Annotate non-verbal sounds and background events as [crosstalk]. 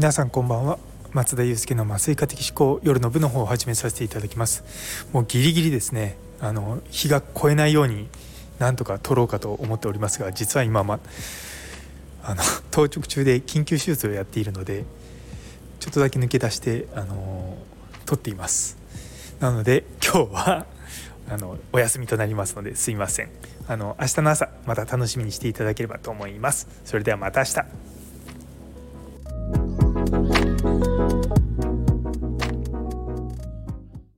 皆さんこんばんは。松田祐介の麻酔科的思考夜の部の方を始めさせていただきます。もうギリギリですね。あの日が越えないようになんとか撮ろうかと思っておりますが実は今まあの [laughs] 当直中で緊急手術をやっているのでちょっとだけ抜け出してあの撮っています。なので今日はあのお休みとなりますのですいません。あの明日の朝また楽しみにしていただければと思います。それではまた明日。